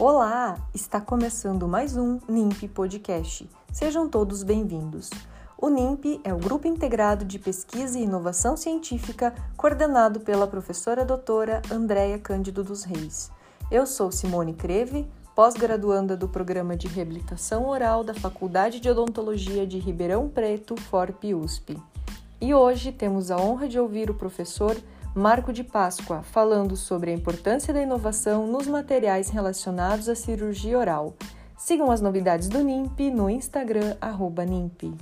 Olá! Está começando mais um NIMP Podcast. Sejam todos bem-vindos. O NIMP é o Grupo Integrado de Pesquisa e Inovação Científica, coordenado pela professora doutora Andréia Cândido dos Reis. Eu sou Simone Creve, pós-graduanda do Programa de Reabilitação Oral da Faculdade de Odontologia de Ribeirão Preto, FORP USP. E hoje temos a honra de ouvir o professor Marco de Páscoa, falando sobre a importância da inovação nos materiais relacionados à cirurgia oral. Sigam as novidades do NIMP no Instagram, NIMP.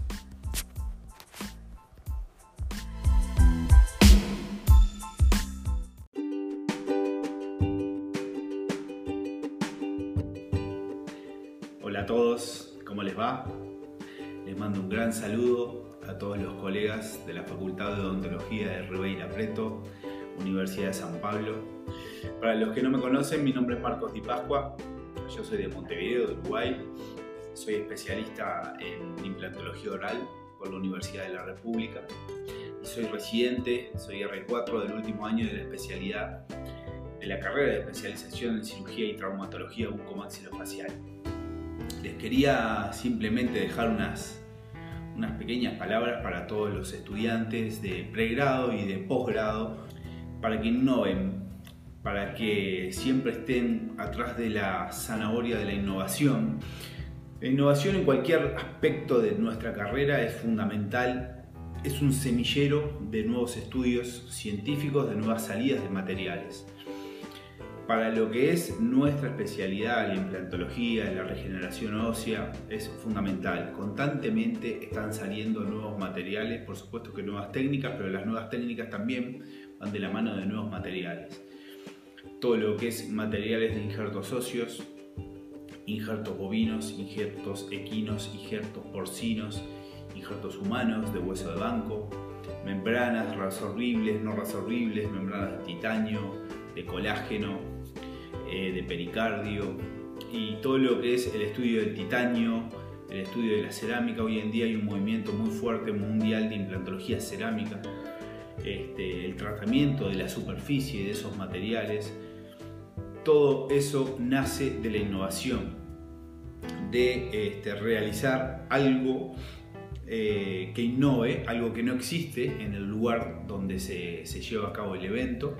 Hola a todos, ¿cómo les va? Les mando un gran saludo a todos los colegas de la Facultad de Odontología de Ribeira Preto, Universidad de San Pablo. Para los que no me conocen, mi nombre es Marcos Di Pascua, yo soy de Montevideo, de Uruguay, soy especialista en implantología oral por la Universidad de la República y soy residente, soy R4 del último año de la especialidad de la carrera de especialización en cirugía y traumatología bucomaxilofacial. Les quería simplemente dejar unas unas pequeñas palabras para todos los estudiantes de pregrado y de posgrado, para que innoven, para que siempre estén atrás de la zanahoria de la innovación. La innovación en cualquier aspecto de nuestra carrera es fundamental, es un semillero de nuevos estudios científicos, de nuevas salidas de materiales para lo que es nuestra especialidad, la implantología, la regeneración ósea, es fundamental. Constantemente están saliendo nuevos materiales, por supuesto que nuevas técnicas, pero las nuevas técnicas también van de la mano de nuevos materiales. Todo lo que es materiales de injertos óseos, injertos bovinos, injertos equinos, injertos porcinos, injertos humanos de hueso de banco, membranas resorbibles, no resorbibles, membranas de titanio, de colágeno, eh, de pericardio y todo lo que es el estudio del titanio, el estudio de la cerámica. Hoy en día hay un movimiento muy fuerte mundial de implantología cerámica, este, el tratamiento de la superficie de esos materiales. Todo eso nace de la innovación, de este, realizar algo eh, que innove, algo que no existe en el lugar donde se, se lleva a cabo el evento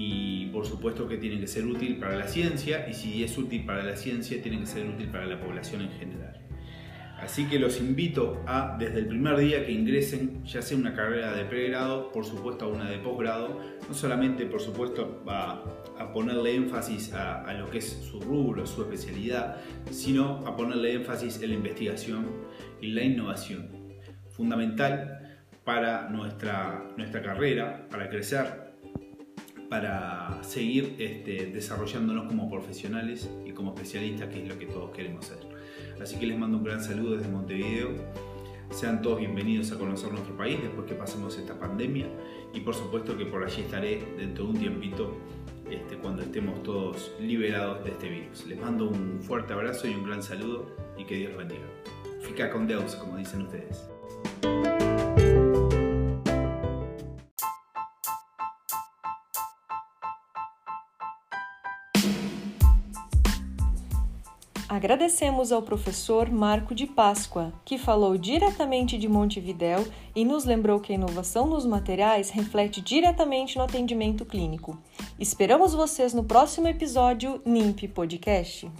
y por supuesto que tiene que ser útil para la ciencia y si es útil para la ciencia tiene que ser útil para la población en general. Así que los invito a, desde el primer día que ingresen, ya sea una carrera de pregrado, por supuesto a una de posgrado, no solamente por supuesto a, a ponerle énfasis a, a, lo que es su rubro, su especialidad, sino a ponerle énfasis en la investigación y la innovación. Fundamental para nuestra, nuestra carrera, para crecer para seguir este, desarrollándonos como profesionales y como especialistas, que es lo que todos queremos ser. Así que les mando un gran saludo desde Montevideo. Sean todos bienvenidos a conocer nuestro país después que pasemos esta pandemia y por supuesto que por allí estaré dentro de un tiempito este, cuando estemos todos liberados de este virus. Les mando un fuerte abrazo y un gran saludo y que Dios bendiga. Fica con Deus, como dicen ustedes. Agradecemos ao professor Marco de Páscoa, que falou diretamente de Montevidéu e nos lembrou que a inovação nos materiais reflete diretamente no atendimento clínico. Esperamos vocês no próximo episódio NIMP Podcast.